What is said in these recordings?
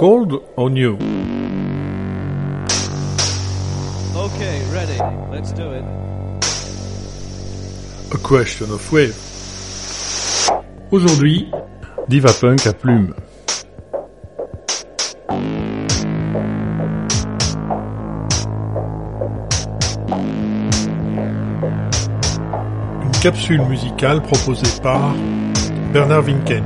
Cold or new? Okay, ready. Let's do it. A question of wave. Aujourd'hui, Diva Punk à plume. Une capsule musicale proposée par Bernard Winken.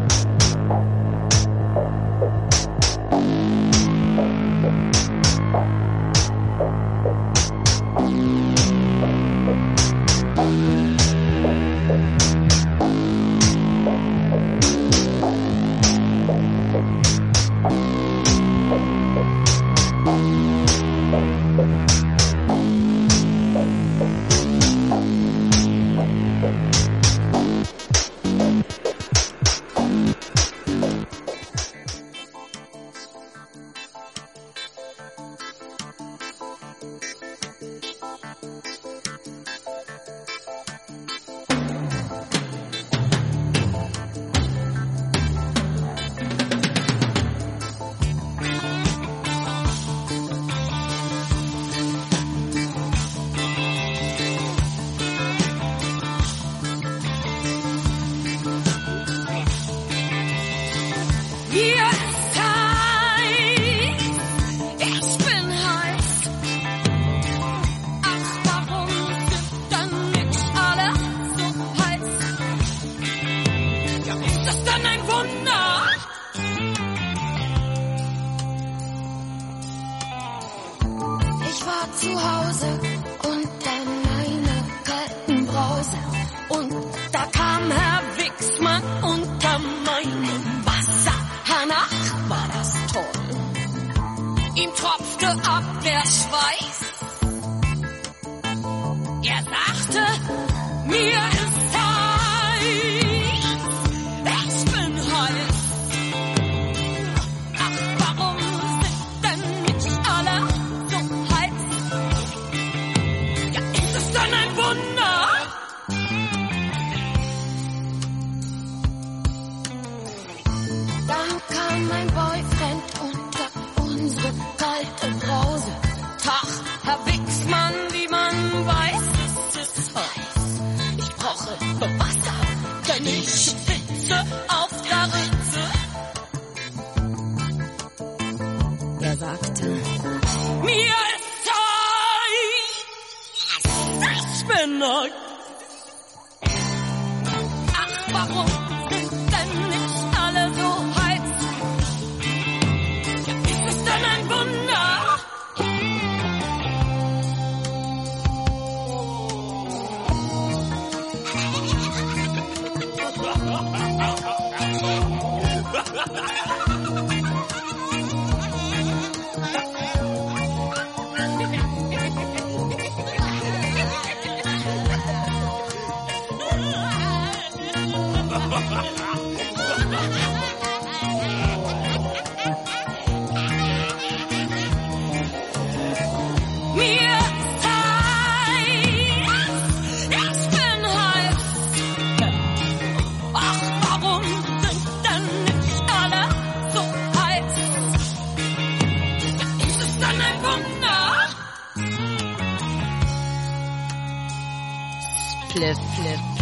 Cliff, Cliff.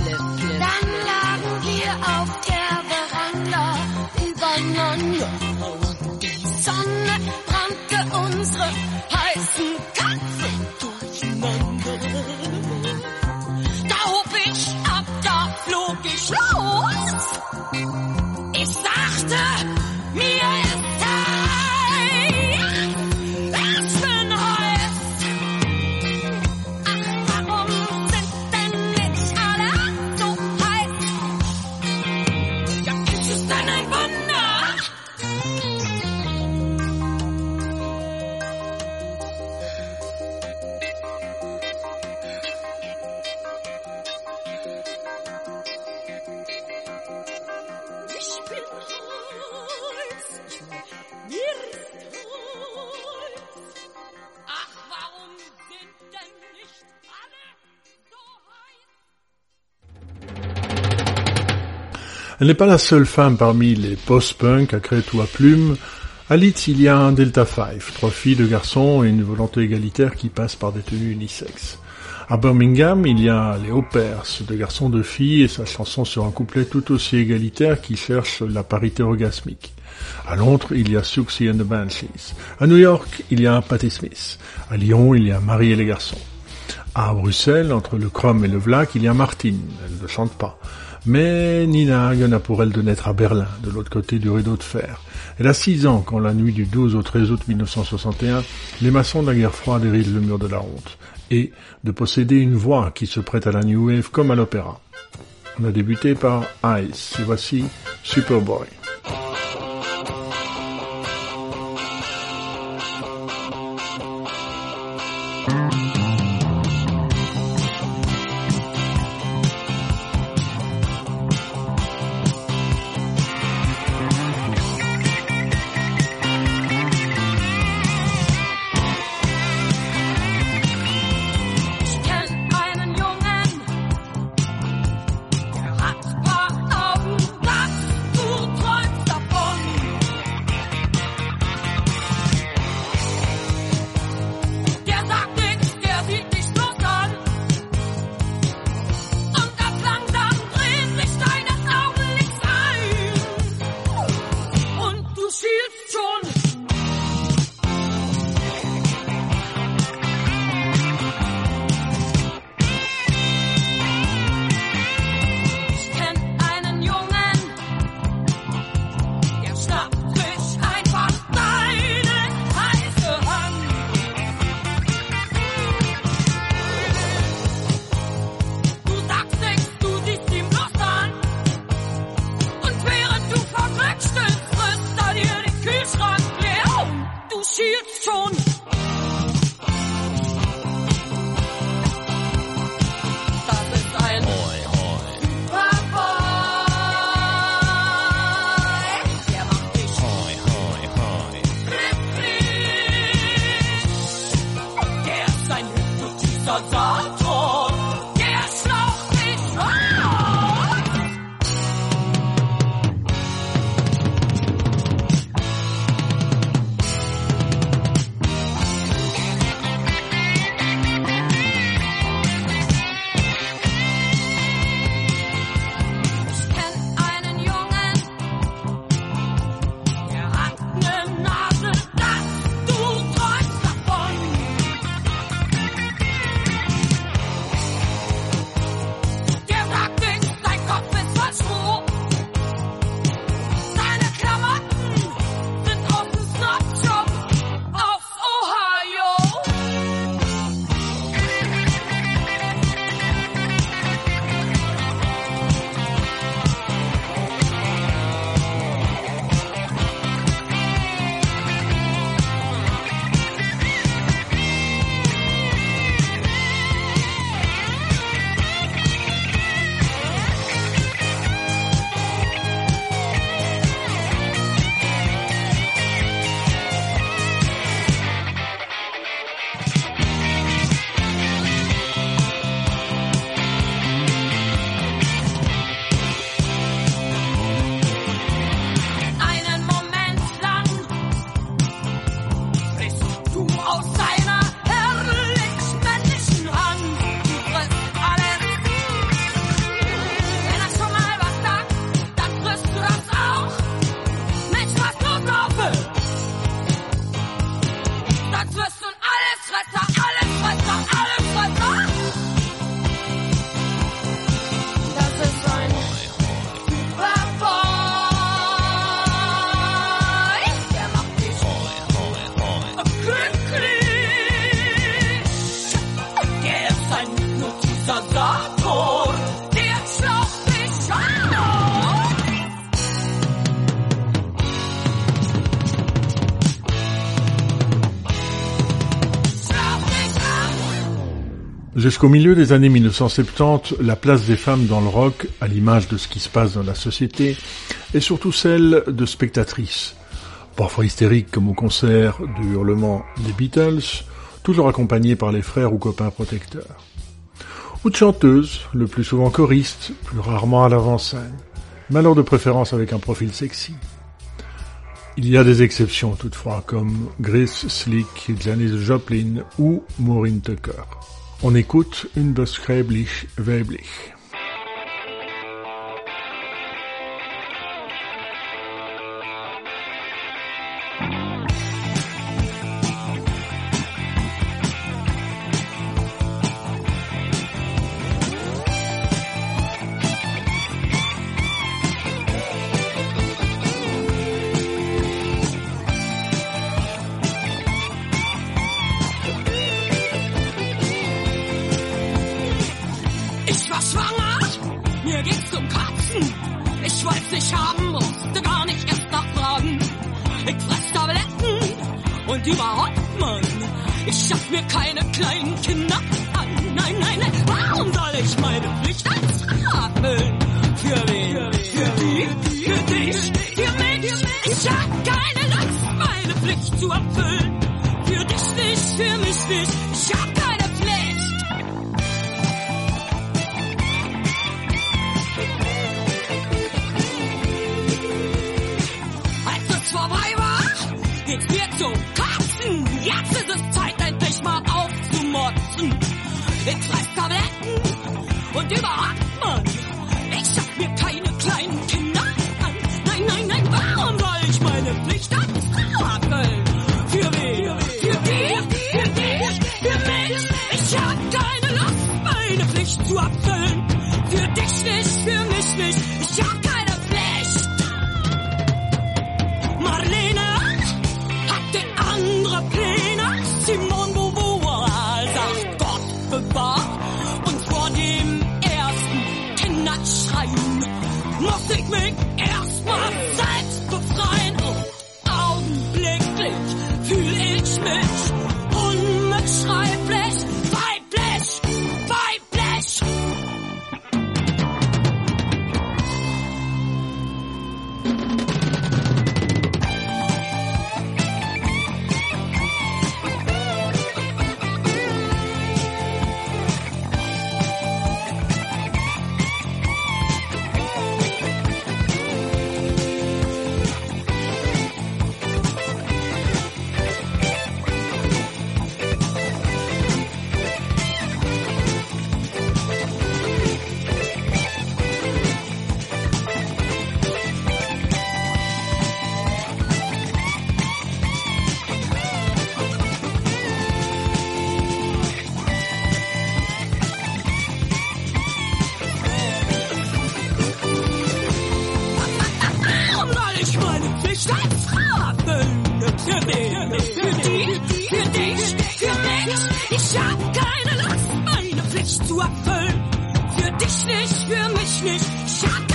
Elle n'est pas la seule femme parmi les post-punk à créer tout à plume. À Leeds, il y a un Delta Five, trois filles, deux garçons et une volonté égalitaire qui passe par des tenues unisexes. À Birmingham, il y a les Hoppers, deux garçons, deux filles, et sa chanson sur un couplet tout aussi égalitaire qui cherche la parité orgasmique. À Londres, il y a Suxy and the Banshees. À New York, il y a Patti Smith. À Lyon, il y a Marie et les garçons. À Bruxelles, entre le Chrome et le Vlac, il y a Martine. Elle ne chante pas. Mais Nina Hagen a pour elle de naître à Berlin, de l'autre côté du rideau de fer. Elle a six ans quand la nuit du 12 au 13 août 1961, les maçons de la guerre froide hérisent le mur de la honte. Et de posséder une voix qui se prête à la new wave comme à l'opéra. On a débuté par Ice, et voici Superboy. Jusqu'au milieu des années 1970, la place des femmes dans le rock, à l'image de ce qui se passe dans la société, est surtout celle de spectatrices. Parfois hystériques comme au concert du hurlement des Beatles, toujours accompagnées par les frères ou copains protecteurs. Ou de chanteuses, le plus souvent choristes, plus rarement à l'avant-scène, mais alors de préférence avec un profil sexy. Il y a des exceptions toutefois, comme Grace Slick, Janis Joplin ou Maureen Tucker. On écoute une beschreiblich weiblich. Ging's mir zum Kotzen. Jetzt ist es Zeit, endlich mal aufzumotzen. Ich fress Tabletten und überhaupt, Erfüllen. Für dich nicht, für mich nicht. Ich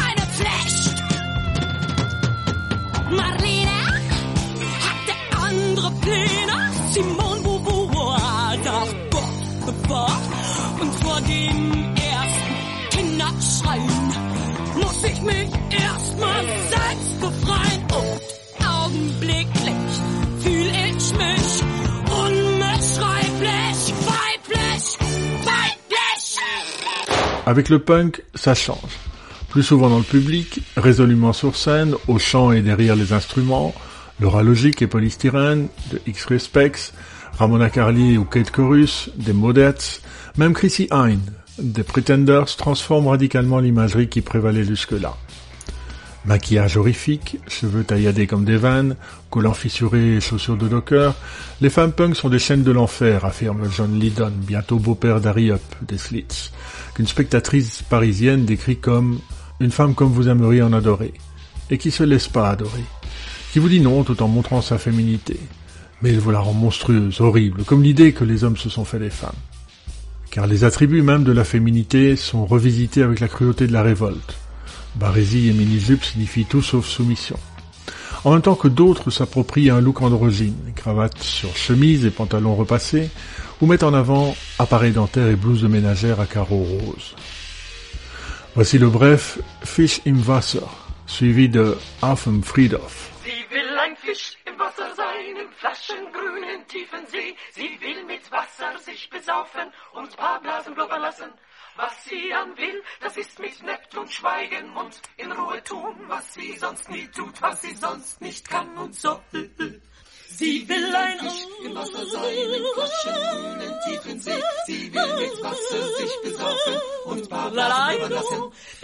Avec le punk, ça change. Plus souvent dans le public, résolument sur scène, au chant et derrière les instruments, Laura Logic et Polystyrène, de X-Ray Specs, Ramona Carlier ou Kate Chorus, des Modettes, même Chrissy Hine, des Pretenders transforment radicalement l'imagerie qui prévalait jusque-là. Maquillage horrifique, cheveux tailladés comme des vannes, collants fissurés et chaussures de docker, les femmes punk sont des chaînes de l'enfer, affirme John Lydon, bientôt beau-père d'Harry Up, des Slits, qu'une spectatrice parisienne décrit comme une femme comme vous aimeriez en adorer, et qui se laisse pas adorer, qui vous dit non tout en montrant sa féminité, mais il vous la rend monstrueuse, horrible, comme l'idée que les hommes se sont fait des femmes. Car les attributs même de la féminité sont revisités avec la cruauté de la révolte. Barésie et mini-jupe signifient tout sauf soumission. En même temps que d'autres s'approprient un look androgyne, cravate sur chemise et pantalons repassés, ou mettent en avant appareil dentaire et blouse de ménagère à carreaux roses. Voici le bref Fish im Wasser, suivi de Auf dem Friedhof. Sie will ein Fisch im Wasser sein, im flaschengrünen tiefen See. Sie will mit Wasser sich besaufen und paar Blasen blubbern lassen. was sie an will. Das ist mit Neptun schweigen und in Ruhe tun, was sie sonst nie tut, was sie sonst nicht kann und so. Sie will ein Fisch im Wasser sein, im in tiefen See. Sie will mit Wasser sich besaufen und Barbaren überlassen.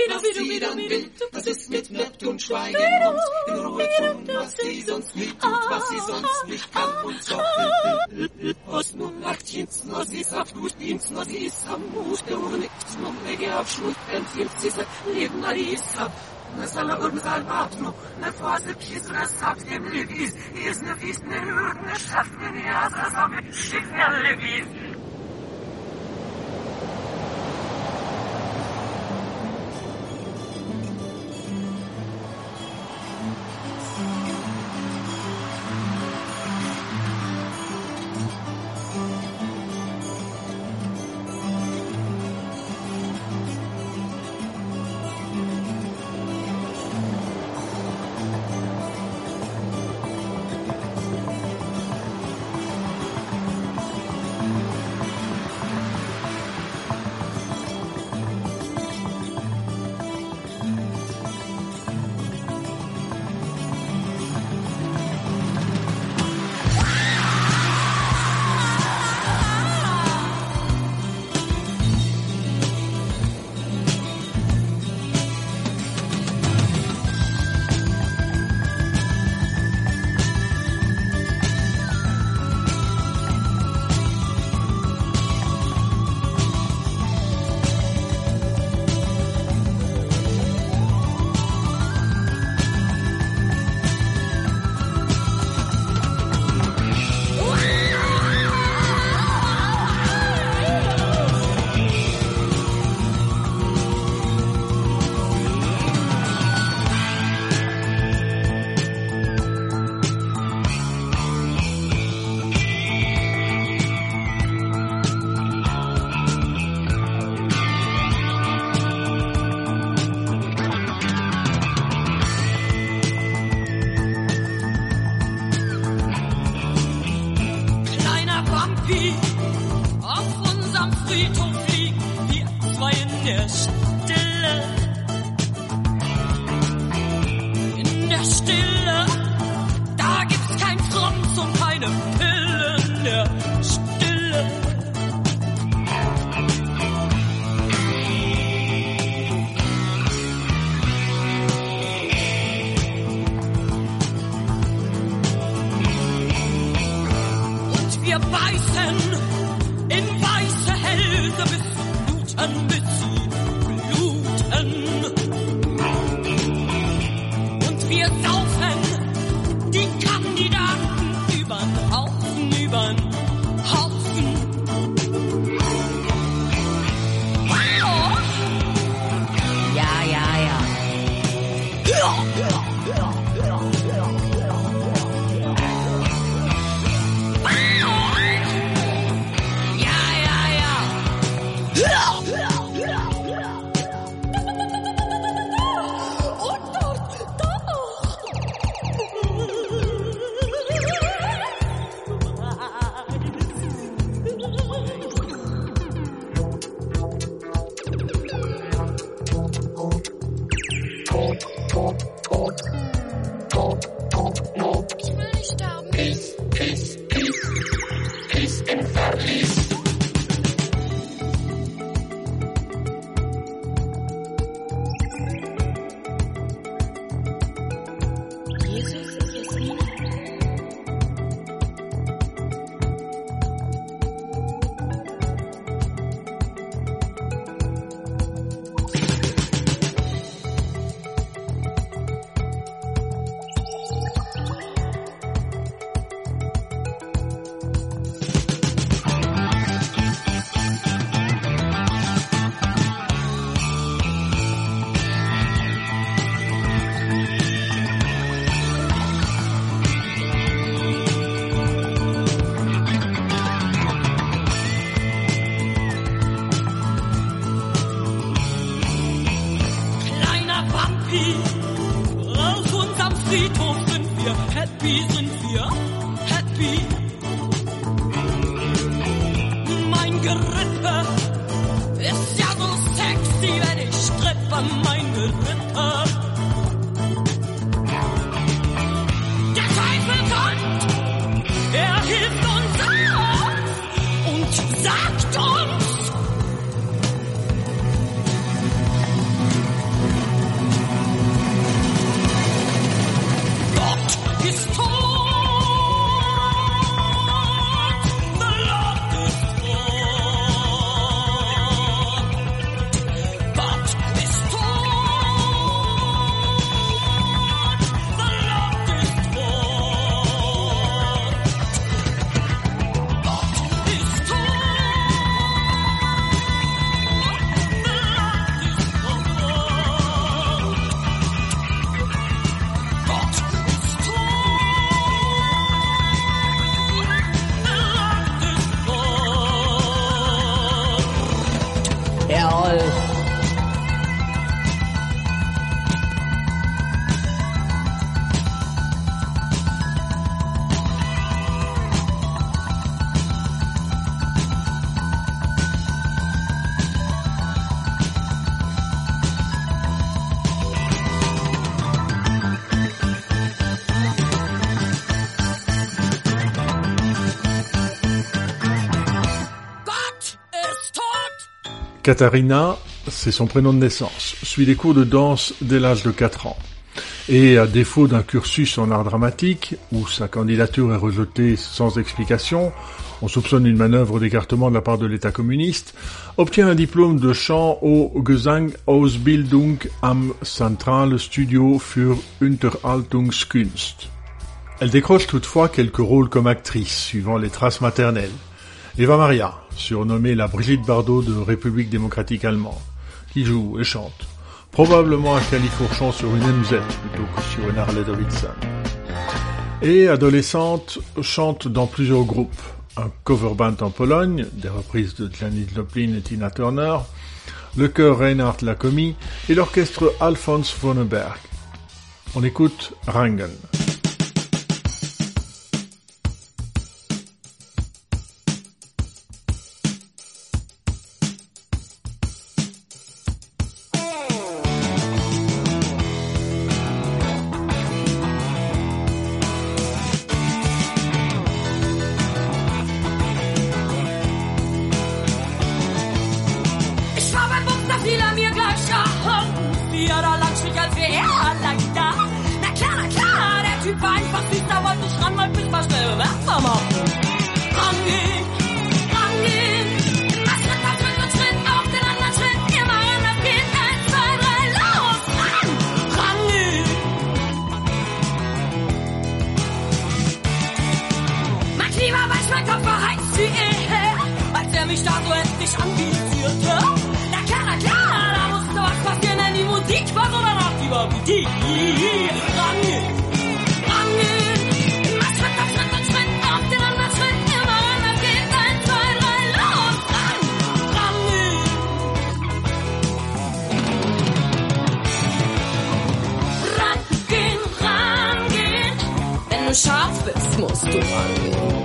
Was sie dann will, das ist mit Neptun schweigen und in Ruhe tun, was sie sonst nie tut, was sie sonst nicht kann und so. Os nun nachtjens, no sie ist auf gut dienst, no sie ist am Mut, der Uhr nickt, no mege auf Schmut, empfiehlt sie sein Leben, na die ist Nasala und Salbatno, na Fase Pisra sagt dem Levis, ist nicht ist ne Hürden, schafft mir die Asa, sammelt, schick mir Levis. Katharina, c'est son prénom de naissance, suit des cours de danse dès l'âge de 4 ans. Et à défaut d'un cursus en art dramatique, où sa candidature est rejetée sans explication, on soupçonne une manœuvre d'écartement de la part de l'État communiste, obtient un diplôme de chant au Gesang-Ausbildung am Zentralstudio für Unterhaltungskunst. Elle décroche toutefois quelques rôles comme actrice, suivant les traces maternelles. Eva Maria, surnommée la Brigitte Bardot de République démocratique allemande, qui joue et chante, probablement un califourchon sur une MZ plutôt que sur une Harley Davidson. Et adolescente, chante dans plusieurs groupes. Un cover band en Pologne, des reprises de Janis Joplin et Tina Turner, le chœur Reinhard Lacomi et l'orchestre Alphonse Vonneberg. On écoute Rangen. War einfach süß, da wollte ich ran, wollte mich mal schnell bemerkbar machen. Rangehen, rangehen. Was Schritt auf Schritt und Schritt auf den anderen Schritt. Immer anders geht, eins, zwei, drei, los, ran, rangehen. Mein Klima mein Kopf war heiß wie er, als er mich da so endlich anvisierte. Schaf bist, musst du rangehen.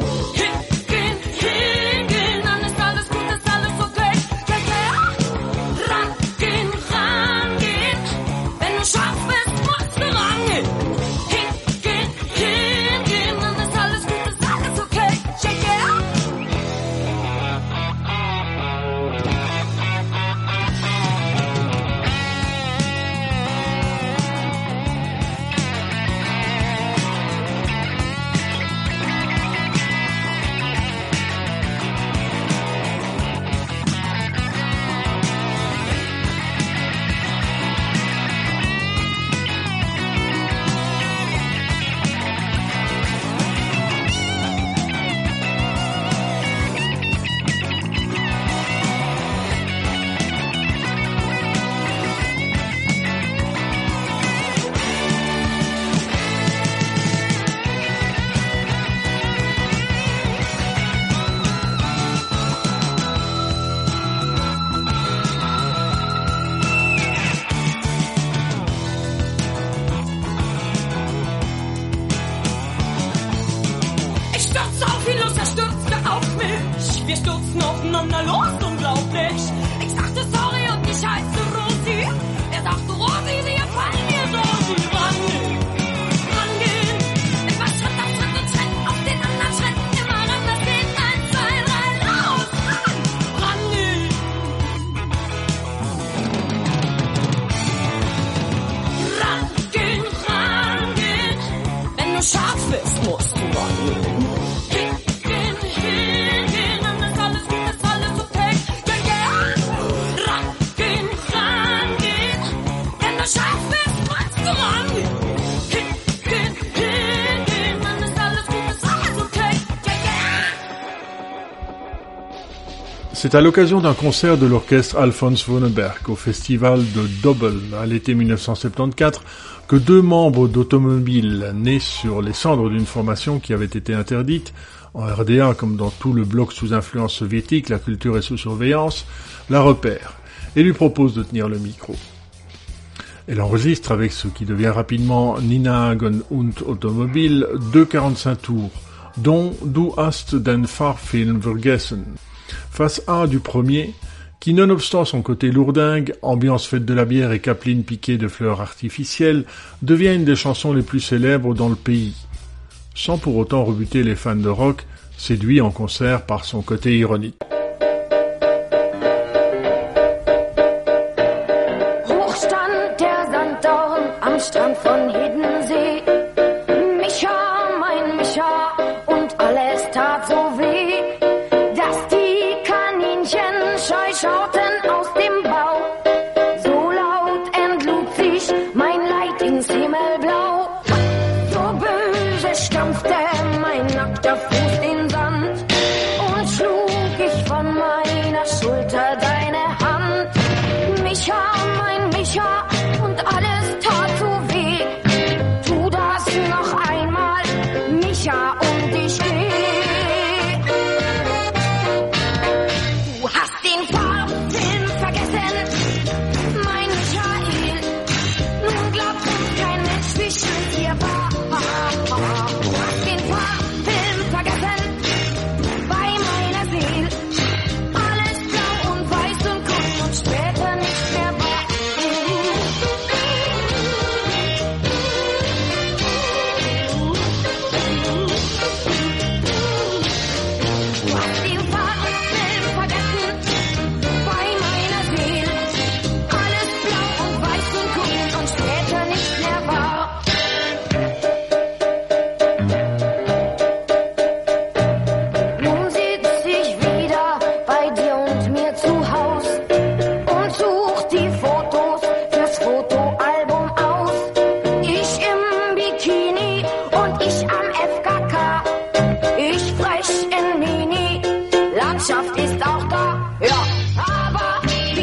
C'est à l'occasion d'un concert de l'orchestre Alphonse Wonneberg au festival de Dobbel à l'été 1974 que deux membres d'Automobile nés sur les cendres d'une formation qui avait été interdite, en RDA comme dans tout le bloc sous influence soviétique, la culture est sous surveillance, la repère et lui propose de tenir le micro. Elle enregistre avec ce qui devient rapidement Nina Hagen und Automobil deux 45 tours, dont Du hast den Fahrfilm vergessen. Face A du premier, qui nonobstant son côté lourdingue, ambiance faite de la bière et capeline piquée de fleurs artificielles, devient une des chansons les plus célèbres dans le pays. Sans pour autant rebuter les fans de rock, séduits en concert par son côté ironique.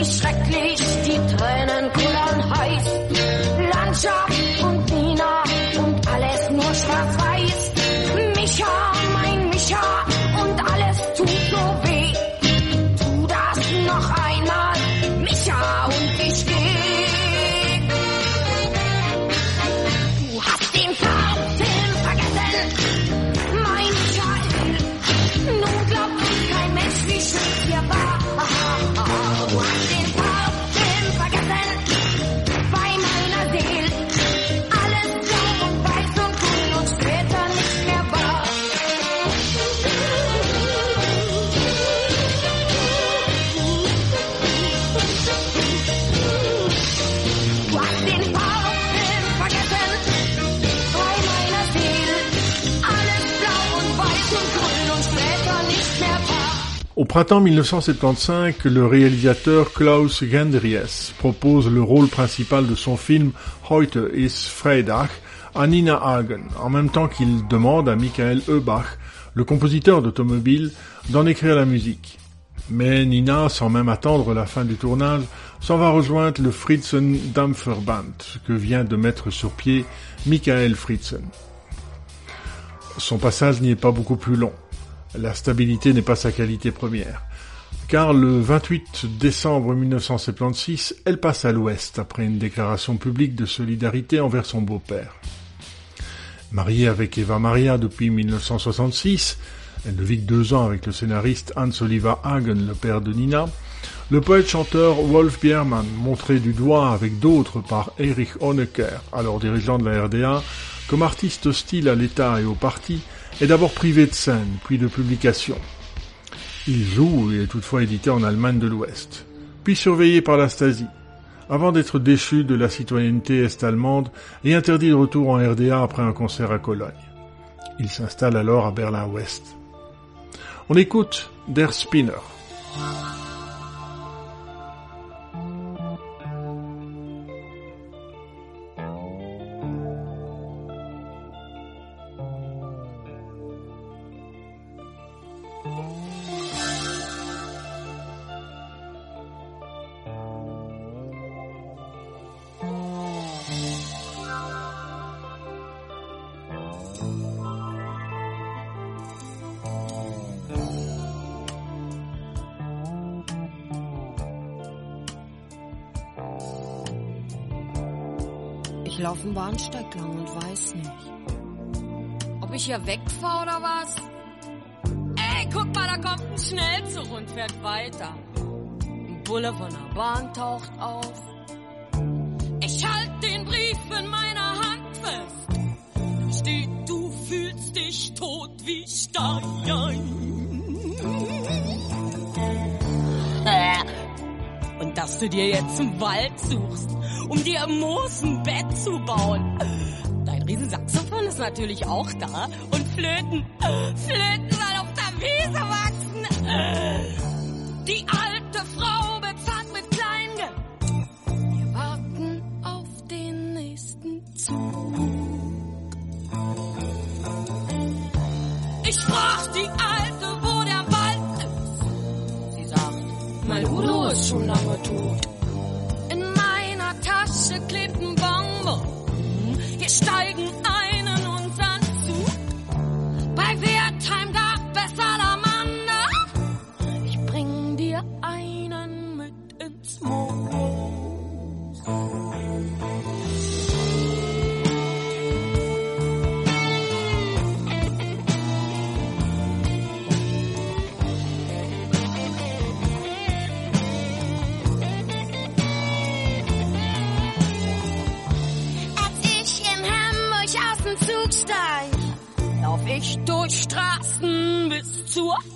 Schrecklich die Tränen printemps 1975, le réalisateur Klaus Gendries propose le rôle principal de son film Heute ist Freitag à Nina Hagen, en même temps qu'il demande à Michael Eubach, le compositeur d'Automobile, d'en écrire la musique. Mais Nina, sans même attendre la fin du tournage, s'en va rejoindre le Fritzen Dampferband que vient de mettre sur pied Michael Fritzen. Son passage n'y est pas beaucoup plus long. La stabilité n'est pas sa qualité première. Car le 28 décembre 1976, elle passe à l'Ouest après une déclaration publique de solidarité envers son beau-père. Mariée avec Eva Maria depuis 1966, elle ne vit que deux ans avec le scénariste Hans Oliver Hagen, le père de Nina, le poète-chanteur Wolf Biermann, montré du doigt avec d'autres par Erich Honecker, alors dirigeant de la RDA, comme artiste hostile à l'État et au parti, est d'abord privé de scène, puis de publication. Il joue et est toutefois édité en Allemagne de l'Ouest, puis surveillé par la Stasi. avant d'être déchu de la citoyenneté est-allemande et interdit de retour en RDA après un concert à Cologne. Il s'installe alors à Berlin-Ouest. On écoute Der Spinner. Wegfahre oder was. Ey, guck mal, da kommt ein Schnellzug und fährt weiter. Ein Bulle von der Bahn taucht auf. Ich halt den Brief in meiner Hand fest. Steht, du fühlst dich tot wie Stein. Und dass du dir jetzt einen Wald suchst, um dir im Moos ein Bett zu bauen. Riesensaxophon ist natürlich auch da. Und Flöten, Flöten sollen auf der Wiese wachsen. Die alte Frau bezahlt mit Kleingeld. Wir warten auf den nächsten Zug. Ich frag die Alte, wo der Wald ist. Sie sagt, mein Udo ist schon lange tot. In meiner Tasche klebt ein Bonbon. Wir steigen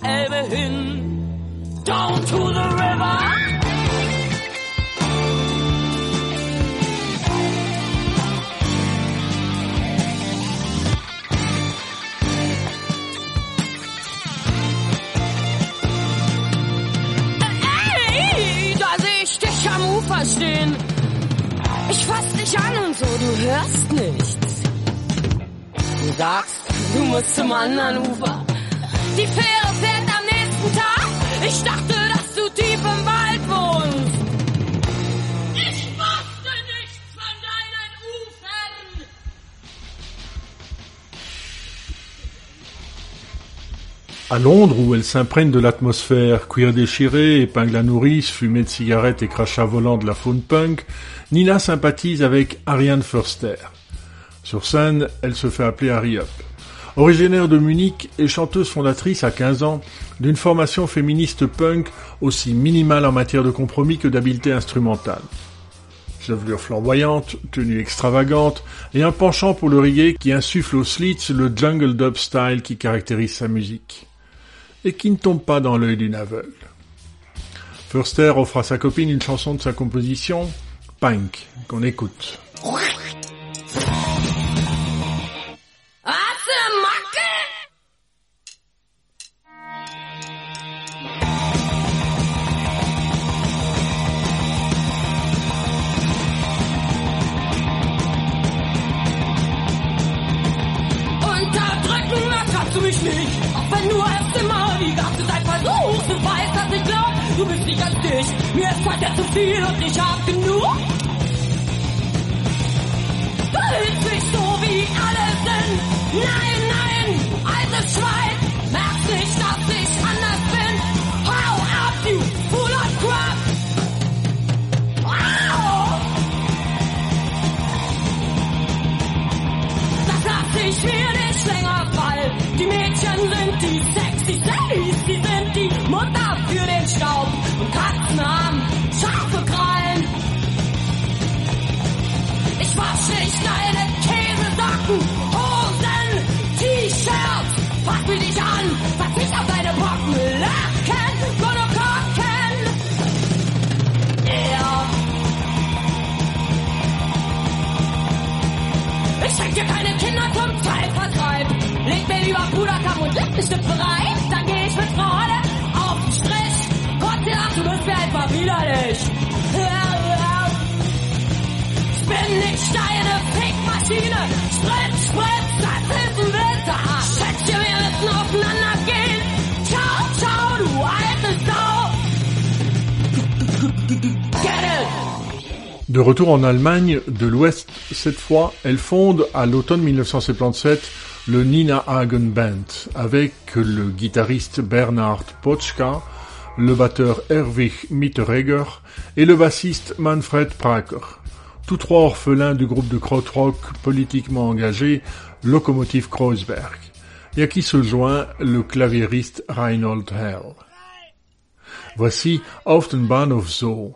Elbe hin. Down to the river. Dich am Ufer stehen. Ich fass dich an und so, du hörst nichts. Du sagst, du musst zum anderen Ufer. Die Fähre Ich. À Londres, où elle s'imprègne de l'atmosphère cuir déchiré, épingle à nourrice, fumée de cigarettes et crachats volants de la faune punk, Nina sympathise avec Ariane Förster. Sur scène, elle se fait appeler Harry Up. Originaire de Munich et chanteuse fondatrice à 15 ans d'une formation féministe punk aussi minimale en matière de compromis que d'habileté instrumentale. Chevelure flamboyante, tenue extravagante et un penchant pour le reggae qui insuffle aux Slits le jungle dub style qui caractérise sa musique et qui ne tombe pas dans l'œil d'une aveugle. Förster offre à sa copine une chanson de sa composition, Punk, qu'on écoute. De retour en Allemagne de l'Ouest, cette fois, elle fonde à l'automne 1977 le Nina Hagen Band avec le guitariste Bernhard Potschka, le batteur Erwig Mitteregger et le bassiste Manfred Praker. Tous trois orphelins du groupe de krautrock politiquement engagé Locomotive Kreuzberg, et à qui se joint le claviériste Reinhold Hell. Voici Auf den Bahnhof Zoo.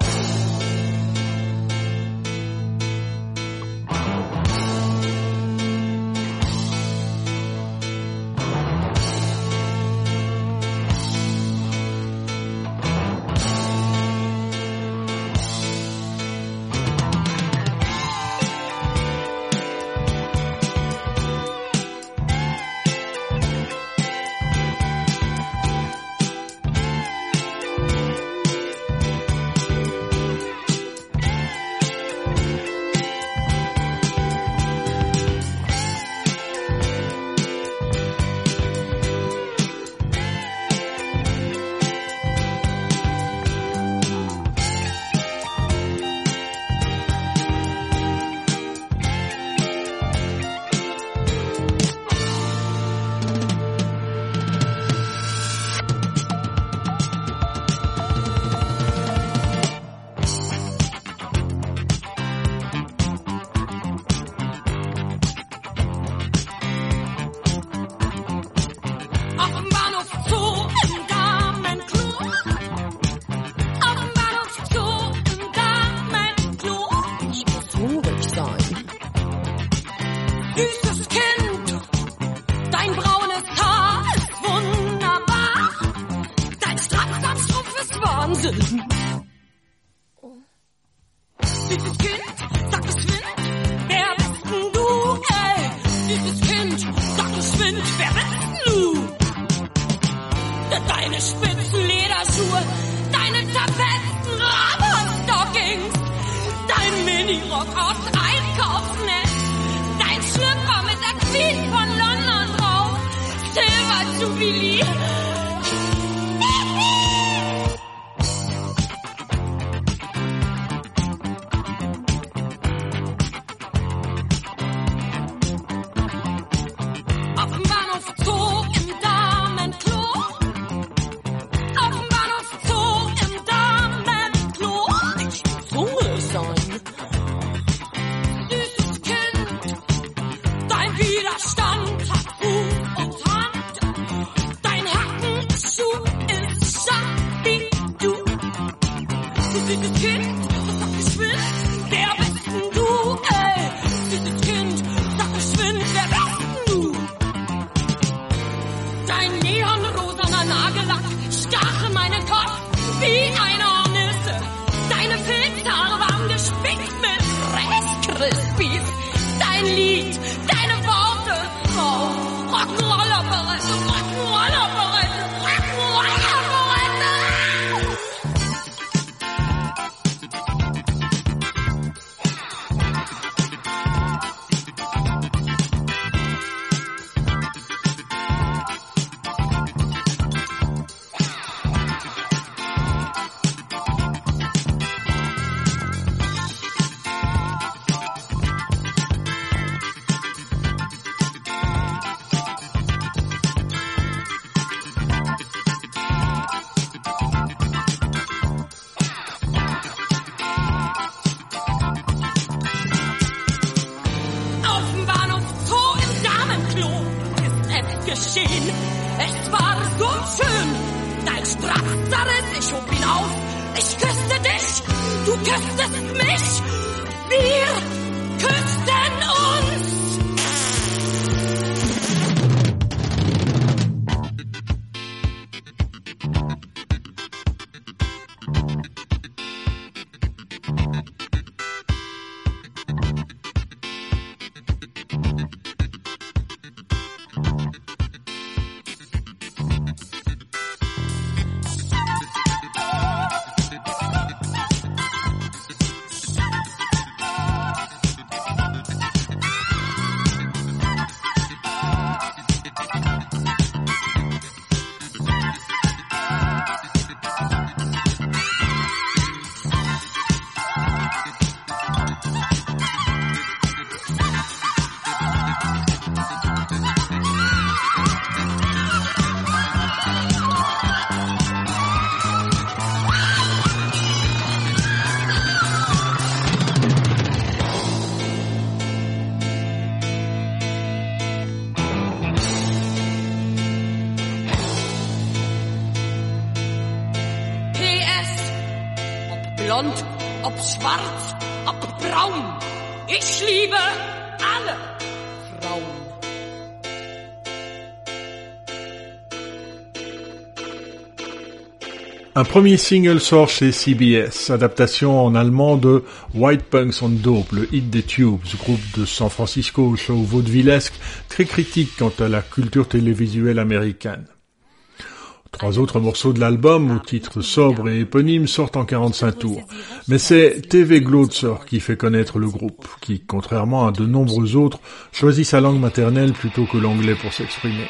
Un premier single sort chez CBS, adaptation en allemand de White Punks on Dope, le hit des Tubes, groupe de San Francisco, show vaudevillesque, très critique quant à la culture télévisuelle américaine. Trois autres morceaux de l'album, au titre sobre et éponyme, sortent en 45 tours. Mais c'est TV Glotzer qui fait connaître le groupe, qui, contrairement à de nombreux autres, choisit sa langue maternelle plutôt que l'anglais pour s'exprimer.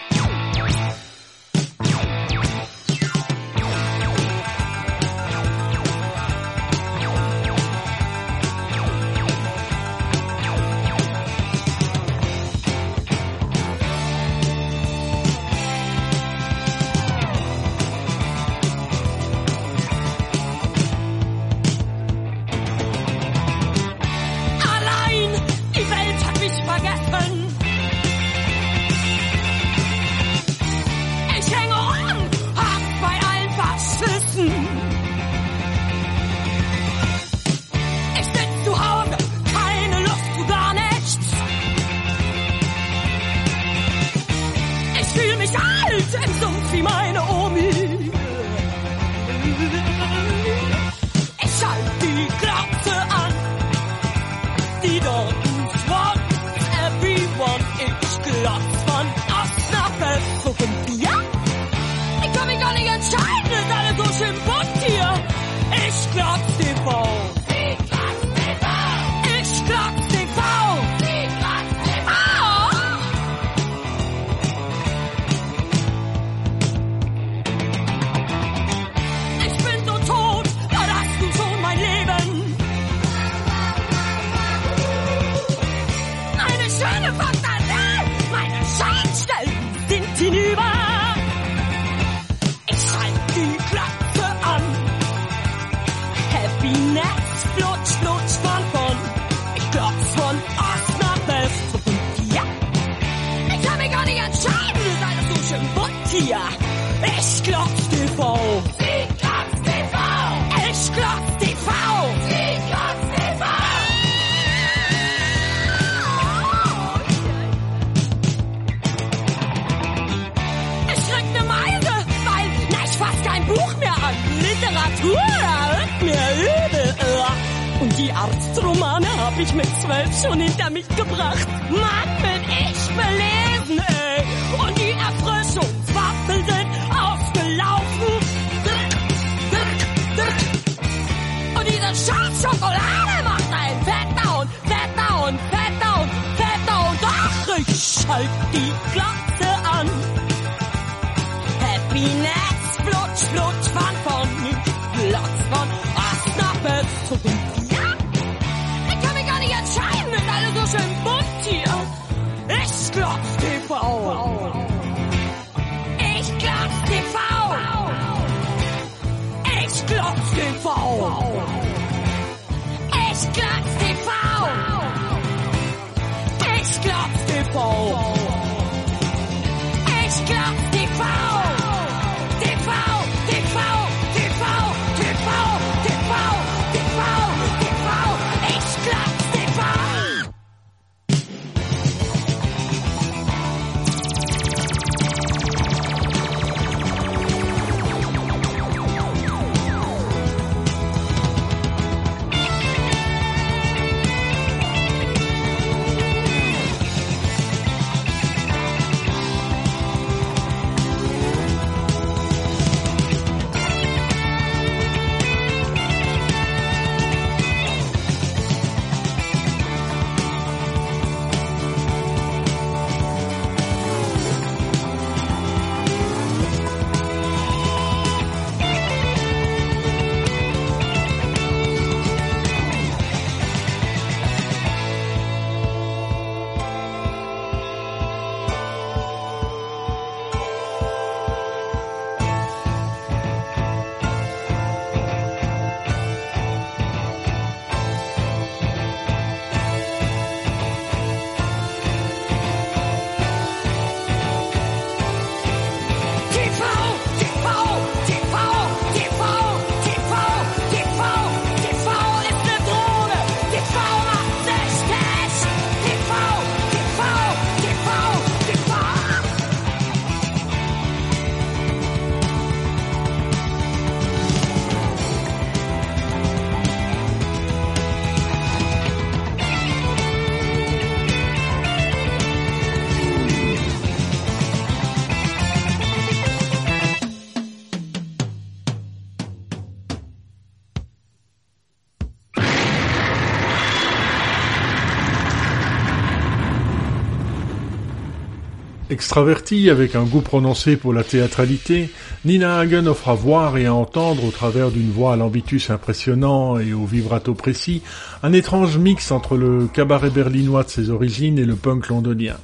Extravertie, avec un goût prononcé pour la théâtralité, Nina Hagen offre à voir et à entendre, au travers d'une voix à l'ambitus impressionnant et au vibrato précis, un étrange mix entre le cabaret berlinois de ses origines et le punk londonien.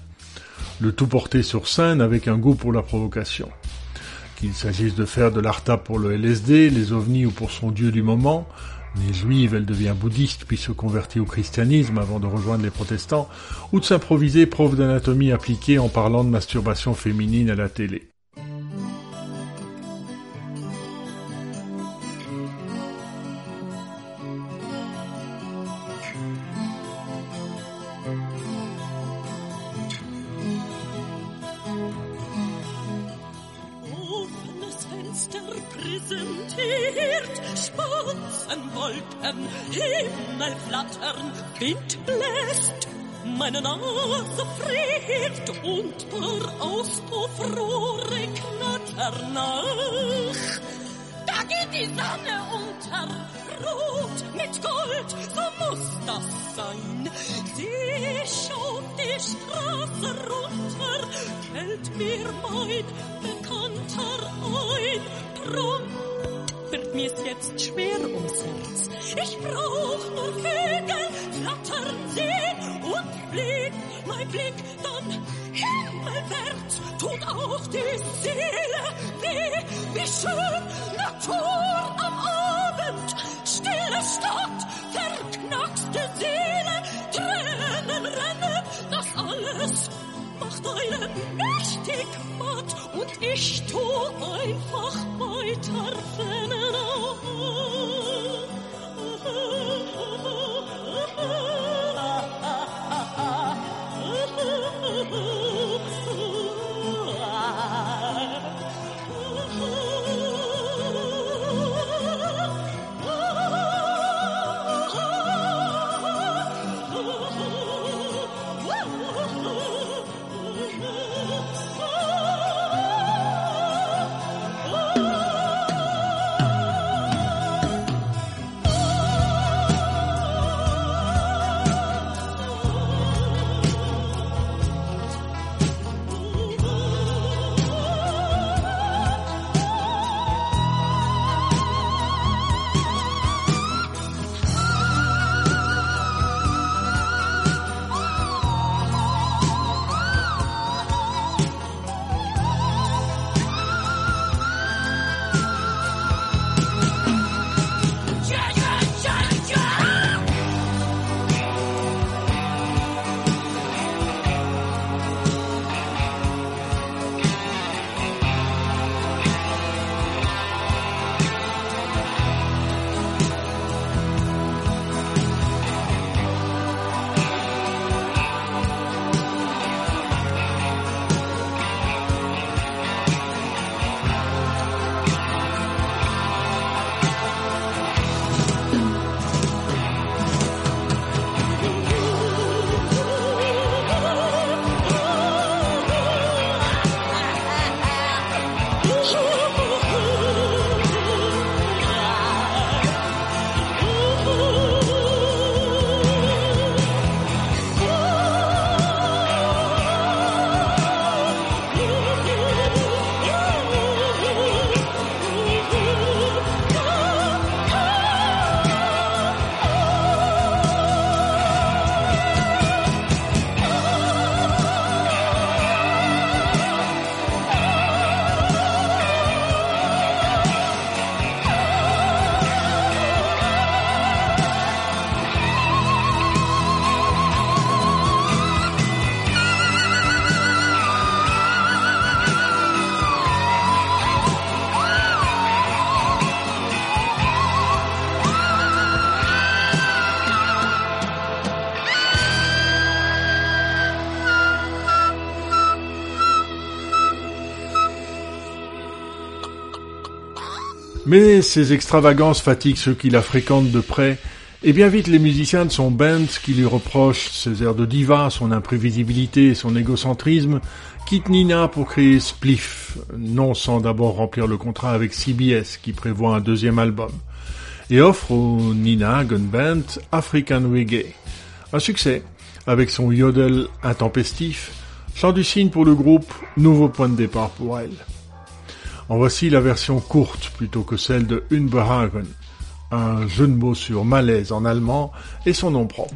Le tout porté sur scène avec un goût pour la provocation. Qu'il s'agisse de faire de l'art pour le LSD, les ovnis ou pour son dieu du moment, Née juive, elle devient bouddhiste puis se convertit au christianisme avant de rejoindre les protestants, ou de s'improviser prof d'anatomie appliquée en parlant de masturbation féminine à la télé. Wind bläst, meine Nase friert und der Auspuffrohre knattern nach. Da geht die Sonne unter, rot mit Gold, so muss das sein. Sie schaut die Straße runter, fällt mir mein Bekannter ein. Drum wird mir's jetzt schwer ums Herz. Ich brauch nur Vögel, flattern sehen und fliegt mein Blick dann himmelwärts. Tut auch die Seele weh, wie schön Natur am Abend. Stille Stadt, verknackste Seele, Tränen rennen, das alles Nachteilen mächtig matt und ich tu einfach weiter rennen. Ah, ah, ah, Mais ces extravagances fatiguent ceux qui la fréquentent de près, et bien vite les musiciens de son band, qui lui reprochent ses airs de diva, son imprévisibilité et son égocentrisme, quittent Nina pour créer Spliff, non sans d'abord remplir le contrat avec CBS, qui prévoit un deuxième album, et offre au Nina Gun Band African Reggae. Un succès, avec son yodel intempestif, Chant du signe pour le groupe, nouveau point de départ pour elle. En voici la version courte plutôt que celle de Unbehagen, un jeu de mots sur malaise en allemand et son nom propre.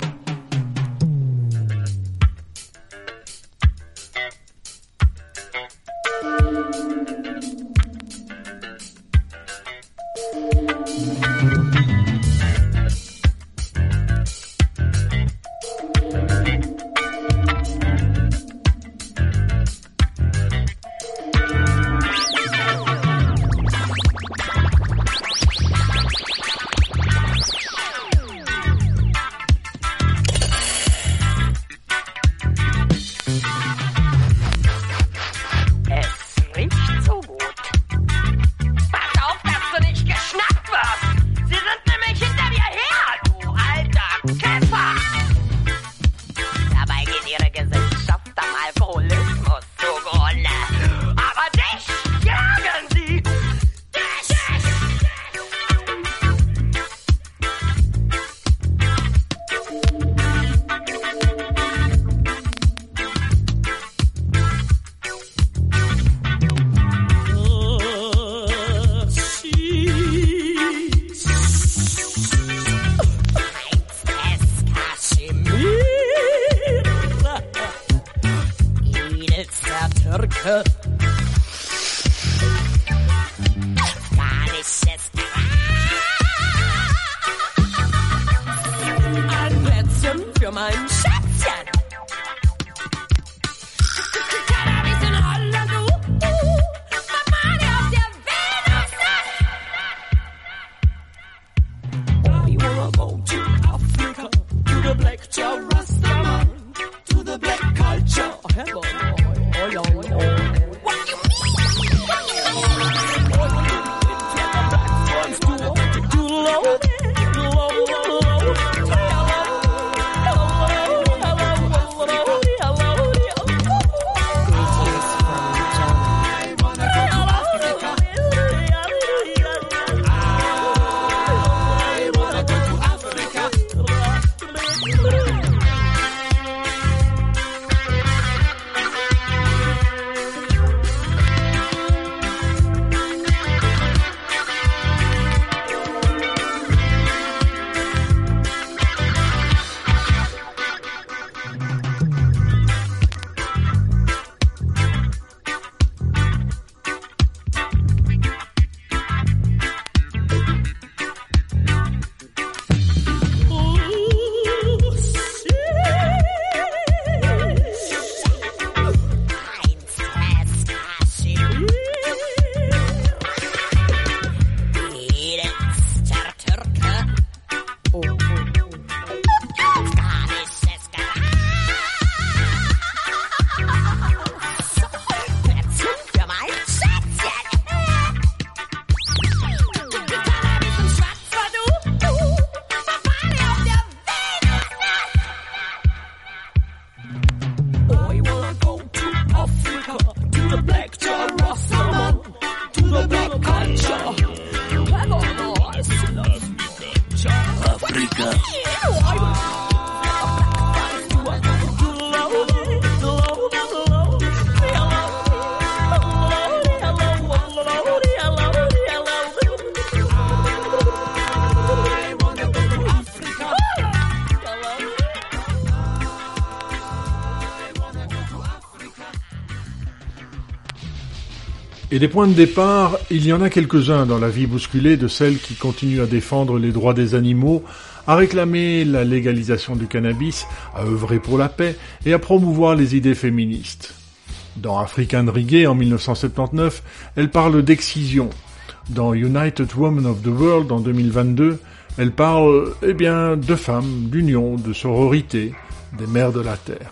Et des points de départ, il y en a quelques-uns dans la vie bousculée de celles qui continuent à défendre les droits des animaux, à réclamer la légalisation du cannabis, à œuvrer pour la paix et à promouvoir les idées féministes. Dans African Reggae en 1979, elle parle d'excision. Dans United Women of the World en 2022, elle parle, eh bien, de femmes, d'union, de sororité, des mères de la terre.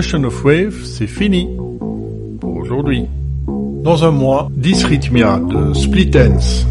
Question of Wave, c'est fini pour aujourd'hui. Dans un mois, 10 de Split Ends